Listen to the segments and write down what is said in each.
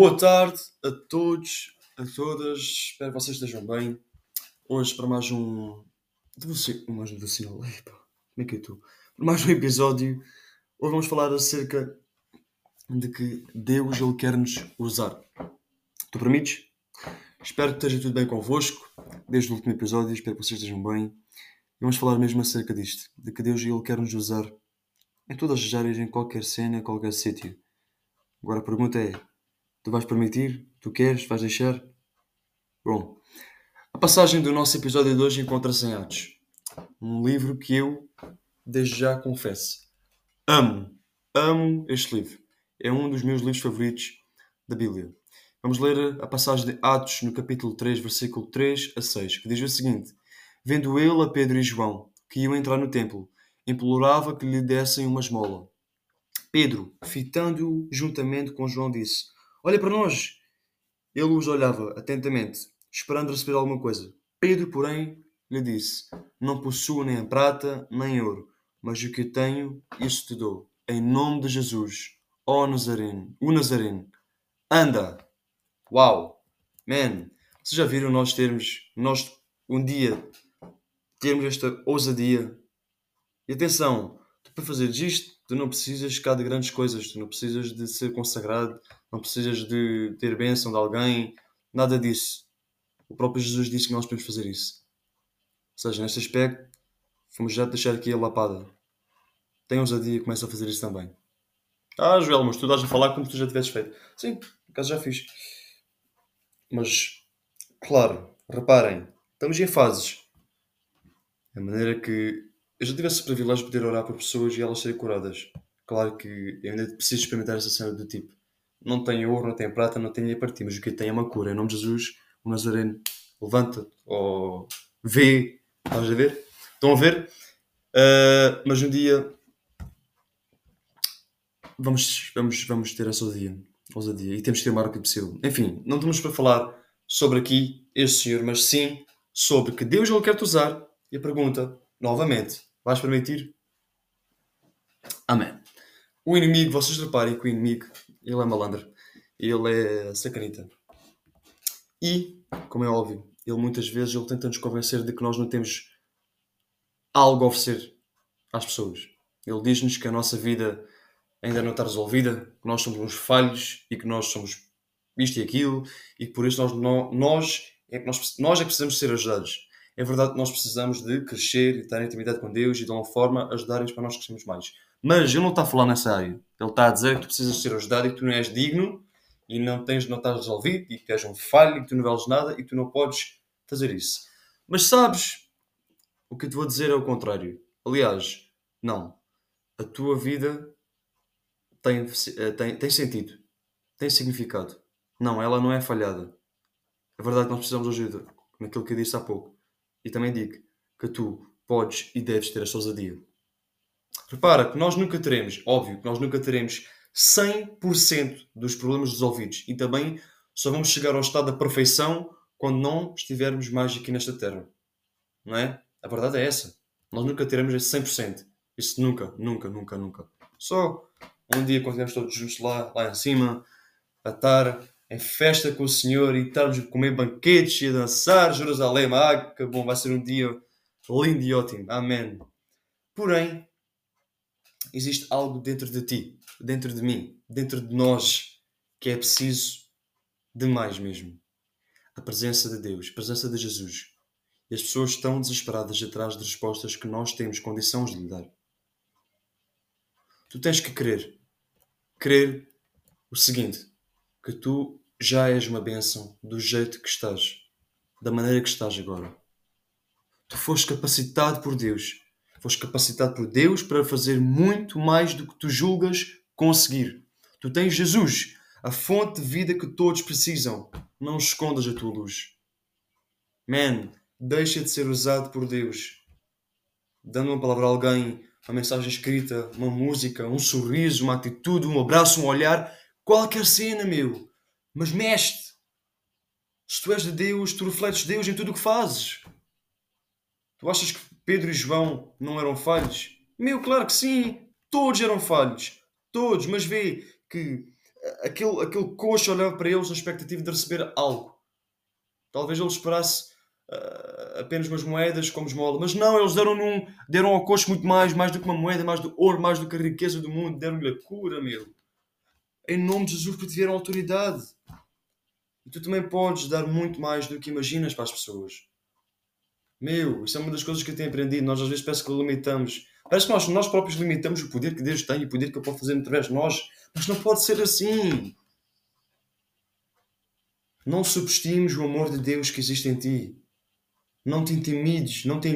Boa tarde a todos, a todas. Espero que vocês estejam bem. Hoje para mais um. Mais um devocional. Como é que eu estou? Para mais um episódio. Hoje vamos falar acerca de que Deus Ele quer nos usar. Tu permites? Espero que esteja tudo bem convosco. Desde o último episódio, espero que vocês estejam bem. Vamos falar mesmo acerca disto. De que Deus Ele quer nos usar em todas as áreas, em qualquer cena, em qualquer sítio. Agora a pergunta é: tu vais permitir? Tu queres? Vais deixar? Bom, a passagem do nosso episódio de hoje encontra-se em Atos, um livro que eu, desde já, confesso, amo, amo este livro. É um dos meus livros favoritos da Bíblia. Vamos ler a passagem de Atos no capítulo 3, versículo 3 a 6, que diz o seguinte: Vendo ele a Pedro e João, que iam entrar no templo, implorava que lhe dessem uma esmola. Pedro, fitando-o juntamente com João, disse: Olha para nós! Ele os olhava atentamente, esperando receber alguma coisa. Pedro, porém, lhe disse: Não possuo nem prata, nem ouro, mas o que tenho, isso te dou. Em nome de Jesus, ó Nazareno, o Nazareno, anda! Uau! Man! Vocês já viram nós termos, nós um dia termos esta ousadia? E atenção, tu para fazeres isto, tu não precisas cá de grandes coisas, tu não precisas de ser consagrado, não precisas de ter bênção de alguém, nada disso. O próprio Jesus disse que nós podemos fazer isso. Ou seja, neste aspecto, fomos já deixar aqui a lapada. Tem ousadia e começa a fazer isso também. Ah, Joel, mas tu estás a falar como se tu já tivesses feito. Sim, por acaso já fiz. Mas, claro, reparem, estamos em fases. A maneira que eu já tivesse o privilégio de poder orar por pessoas e elas serem curadas. Claro que eu ainda preciso experimentar essa cena do tipo. Não tenho ouro, não tenho prata, não tenho dinheiro para ti, mas o que tenho é uma cura. Em nome de Jesus, o Nazareno, levanta-te ou vê. Estás a ver? Estão a ver? Uh, mas um dia vamos, vamos, vamos ter essa ousadia, ousadia e temos que ter o mais rápido possível. Enfim, não estamos para falar sobre aqui este senhor, mas sim sobre que Deus ele quer te usar. E a pergunta, novamente, vais permitir? Amém. O inimigo, vocês reparem que o inimigo, ele é malandro, ele é sacanita. E, como é óbvio, ele muitas vezes ele tenta nos convencer de que nós não temos algo a oferecer às pessoas. Ele diz-nos que a nossa vida ainda não está resolvida, que nós somos uns falhos e que nós somos isto e aquilo e que por isso nós, nós, é, que nós, nós é que precisamos ser ajudados. É verdade que nós precisamos de crescer e estar em intimidade com Deus e de alguma forma ajudarem-nos para nós crescermos mais. Mas ele não está a falar nessa área. Ele está a dizer que tu precisas ser ajudado e que tu não és digno e não tens, não estás resolvido e que és um falho e que tu não vales nada e que tu não podes fazer isso. Mas sabes, o que eu te vou dizer é o contrário. Aliás, não. A tua vida tem, tem, tem sentido, tem significado. Não, ela não é falhada. É verdade que nós precisamos de ajuda, naquilo que eu disse há pouco. E também digo que tu podes e deves ter a ousadia. Repara que nós nunca teremos, óbvio, que nós nunca teremos 100% dos problemas resolvidos e também só vamos chegar ao estado da perfeição quando não estivermos mais aqui nesta terra. Não é? A verdade é essa. Nós nunca teremos esse 100%. Isso nunca, nunca, nunca, nunca. Só um dia quando estivermos todos juntos lá, lá em cima, a estar em festa com o Senhor e estarmos a comer banquetes e a dançar Jerusalém. Ah, que bom, vai ser um dia lindo e ótimo. Amém. Porém, existe algo dentro de ti, dentro de mim, dentro de nós, que é preciso demais mesmo. A presença de Deus, a presença de Jesus. E as pessoas estão desesperadas atrás de respostas que nós temos condições de lhe dar. Tu tens que crer. Crer o seguinte: que tu já és uma bênção do jeito que estás, da maneira que estás agora. Tu foste capacitado por Deus. Foste capacitado por Deus para fazer muito mais do que tu julgas conseguir. Tu tens Jesus, a fonte de vida que todos precisam. Não escondas a tua luz. Man, deixa de ser usado por Deus. Dando uma palavra a alguém, uma mensagem escrita, uma música, um sorriso, uma atitude, um abraço, um olhar, qualquer cena, meu. Mas mexe Se tu és de Deus, tu refletes Deus em tudo o que fazes. Tu achas que Pedro e João não eram falhos? Meu, claro que sim. Todos eram falhos. Todos. Mas vê que aquele, aquele coxo olhava para eles na expectativa de receber algo. Talvez ele esperasse uh, apenas umas moedas como esmola, mas não, eles deram, num, deram ao coxo muito mais, mais do que uma moeda, mais do ouro, mais do que a riqueza do mundo, deram-lhe a cura, meu. Em nome de Jesus, porque tiveram autoridade. E tu também podes dar muito mais do que imaginas para as pessoas. Meu, isso é uma das coisas que eu tenho aprendido. Nós às vezes parece que limitamos. Parece que nós, nós próprios limitamos o poder que Deus tem e o poder que Ele pode fazer através de nós. Mas não pode ser assim. Não subestimes o amor de Deus que existe em ti. Não te intimides, não te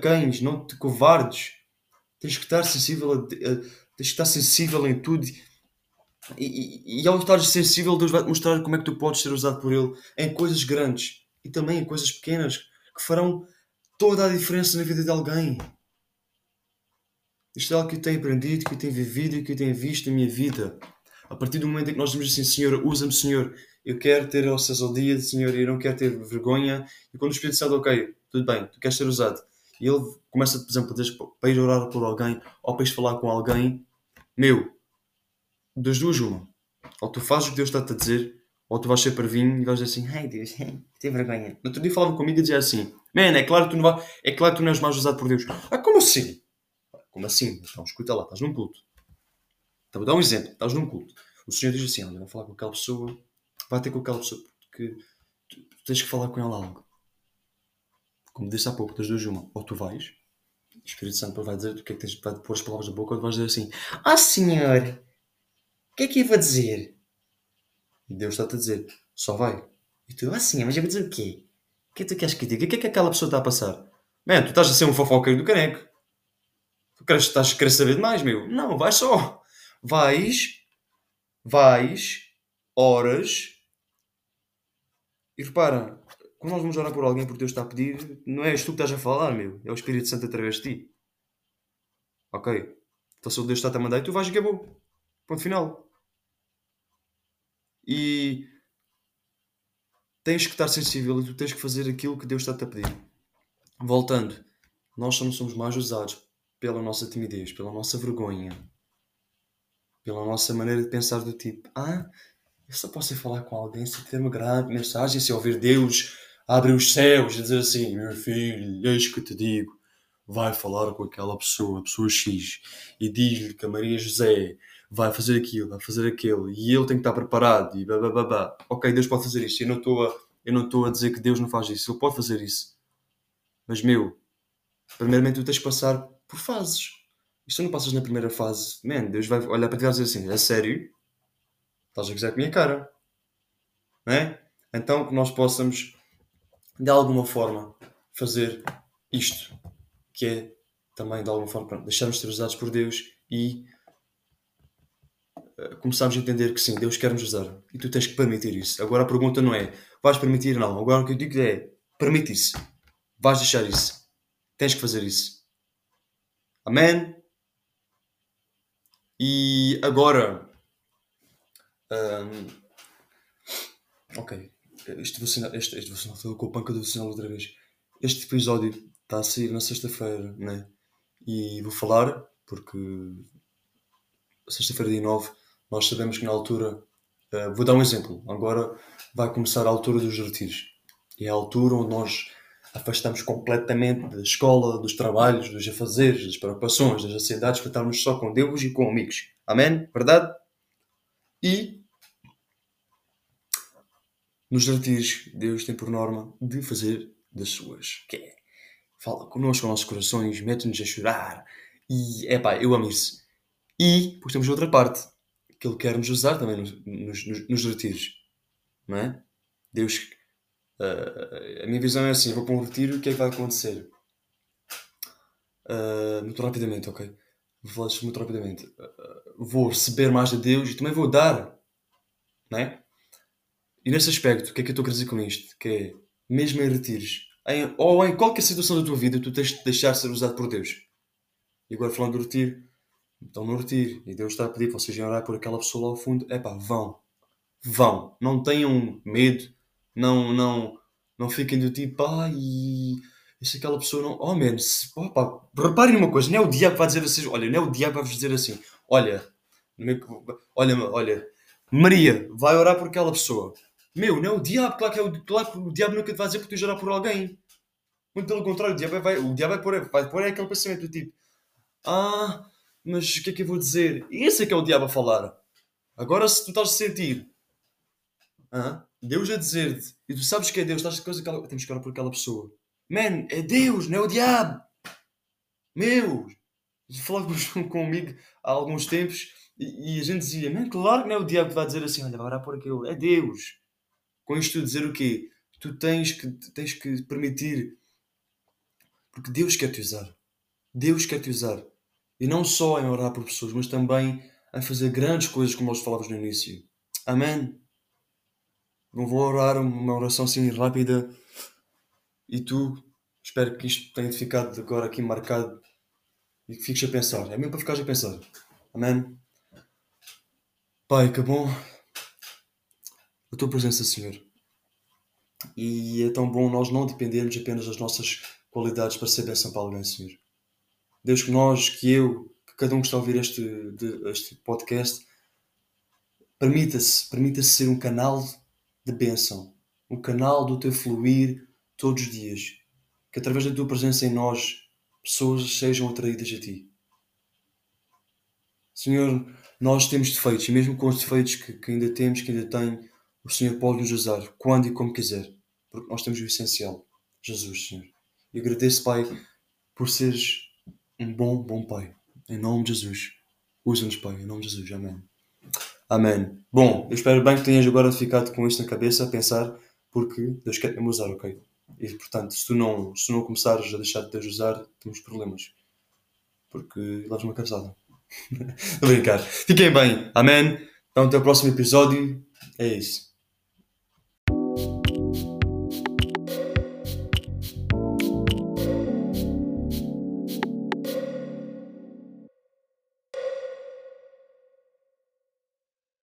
cães, não te covardes. Tens que estar sensível, a, a, tens que estar sensível em tudo. E, e, e ao estar sensível, Deus vai te mostrar como é que tu podes ser usado por Ele em coisas grandes e também em coisas pequenas que farão toda a diferença na vida de alguém. Isto é algo que eu tenho aprendido, que eu tenho vivido e que eu tenho visto na minha vida. A partir do momento em que nós dizemos assim, Senhor, usa-me, Senhor, eu quero ter ousadia, Senhor, eu não quero ter vergonha. E quando o Espírito Santo, ok, tudo bem, tu queres ser usado. E ele começa, por exemplo, para ir orar por alguém ou para ir falar com alguém, meu, das duas, uma. Ou tu fazes o que Deus está-te a dizer, ou tu vais ser parvinho e vais dizer assim, ai Deus, tem vergonha. No outro dia falava comigo e dizia assim, man, é claro que tu não, vai, é claro que tu não és mais usado por Deus. Ah, como assim? Como assim? Então, escuta lá, estás num culto. Então, vou dar um exemplo. Estás num culto. O Senhor diz assim, olha, vou falar com aquela pessoa, vai ter com aquela pessoa, porque tu, tu tens que falar com ela algo. Como disse há pouco, das duas uma. Ou tu vais, o Espírito Santo vai dizer o que é que tens, vai pôr as palavras da boca, ou tu vais dizer assim, ah Senhor, o que é que eu vou dizer? E Deus está-te a dizer, só vai. E tu, ah sim, mas eu vou dizer o quê? O que é que tu queres que diga? O que é que aquela pessoa está a passar? Man, tu estás a ser um fofoqueiro do caneco. Tu queres, estás a querer saber demais, meu. Não, vai só. Vais, vais, horas. E repara, quando nós vamos orar por alguém porque Deus está a pedir, não és tu que estás a falar, meu. É o Espírito Santo através de ti. Ok? Então se o Deus está a mandar tu vais e acabou. Ponto final. E tens que estar sensível e tu tens que fazer aquilo que Deus está-te a pedir. Voltando, nós não somos mais usados pela nossa timidez, pela nossa vergonha, pela nossa maneira de pensar do tipo, ah, eu só posso ir falar com alguém se ter uma grande mensagem, se ouvir Deus abre os céus e dizer assim, meu filho, eis que te digo, vai falar com aquela pessoa, a pessoa X, e diz-lhe que a Maria José vai fazer aquilo, vai fazer aquilo, e ele tem que estar preparado, e babá. Ok, Deus pode fazer isso. Eu não estou a, eu não estou a dizer que Deus não faz isso. Ele pode fazer isso. Mas, meu, primeiramente tu tens que passar por fases. E se tu não passas na primeira fase, man, Deus vai olhar para ti e dizer assim: é sério? Estás a gozar com a minha cara? Não é? Então que nós possamos, de alguma forma, fazer isto, que é também, de alguma forma, deixarmos de ser usados por Deus e eh, começarmos a entender que sim, Deus quer nos usar e tu tens que permitir isso. Agora a pergunta não é vais permitir, não. Agora o que eu digo é permite isso, vais deixar isso, tens que fazer isso. Amém? E agora, um, ok, este devocional, este, este devocional, estou com a panca do devocional outra vez. Este episódio está a sair na sexta-feira, né? E vou falar porque sexta-feira, dia 9, nós sabemos que na altura, uh, vou dar um exemplo, agora vai começar a altura dos retiros. E é a altura onde nós afastamos completamente da escola, dos trabalhos, dos afazeres, das preocupações, das ansiedades, para estarmos só com Deus e com amigos. Amém? Verdade? E nos retiros, Deus tem por norma de fazer das suas. Que é, fala connosco, nossos corações, mete-nos a chorar. E, é pá, eu amo isso. E depois temos outra parte, que Ele quer nos usar também nos, nos, nos retiros. Não é? Deus. Uh, a minha visão é assim: vou para um retiro, o que é que vai acontecer? Uh, muito rapidamente, ok? Vou falar isto muito rapidamente. Uh, vou receber mais de Deus e também vou dar. Não é? E nesse aspecto, o que é que eu estou a dizer com isto? Que é, mesmo em retiros, em, ou em qualquer situação da tua vida, tu tens de deixar ser usado por Deus. E agora falando do retiro, estão no retiro e Deus está a pedir para vocês orar por aquela pessoa lá ao fundo, é pá, vão. Vão. Não tenham medo. Não, não, não fiquem do tipo, ah, e se aquela pessoa não. Oh, man, se, reparem uma coisa, não é o diabo que vai dizer assim, olha, não é o diabo que vai vos dizer assim, olha, olha, olha, Maria vai orar por aquela pessoa. Meu, não é o diabo, claro que, é o, claro que o diabo nunca te vai dizer para tu orar por alguém. Muito pelo contrário, o diabo vai, o diabo vai pôr, vai pôr aquele pensamento do tipo: Ah, mas o que é que eu vou dizer? Esse é que é o diabo a falar. Agora, se tu estás a sentir ah, Deus a dizer-te, e tu sabes que é Deus, estás a coisa que ela, temos que orar por aquela pessoa. Man, é Deus, não é o diabo. Meu, falava com, comigo há alguns tempos e, e, a gente dizia, man, claro que não é o diabo que vai dizer assim, olha, vai orar por aquele, é Deus. Com isto dizer o quê? Tu tens que, tens que permitir, porque Deus quer te usar. Deus quer te usar. E não só em orar por pessoas, mas também em fazer grandes coisas, como nós falávamos no início. Amém? Não vou orar uma oração assim rápida e tu, espero que isto tenha ficado agora aqui marcado e que fiques a pensar. É mesmo para ficares a pensar. Amém? Pai, que bom a tua presença, Senhor. E é tão bom nós não dependermos apenas das nossas qualidades para ser bênção para alguém, Senhor. Deus, que nós, que eu, que cada um que está a ouvir este, de, este podcast, permita-se, permita-se ser um canal de bênção, um canal do teu fluir todos os dias. Que através da tua presença em nós, pessoas sejam atraídas a ti. Senhor, nós temos defeitos, e mesmo com os defeitos que, que ainda temos, que ainda tem, o Senhor pode nos usar quando e como quiser, porque nós temos o essencial, Jesus, Senhor. E agradeço, Pai, por seres um bom, bom Pai. Em nome de Jesus. Usa-nos, Pai, em nome de Jesus. Amém. Amém. Bom, eu espero bem que tenhas agora ficado com isto na cabeça a pensar, porque Deus quer me usar, ok? E portanto, se tu não, se não começares a deixar de Deus usar, temos problemas. Porque leves uma cabeçada. Estou a brincar. Fiquem bem. Amém. Então, até o próximo episódio. É isso.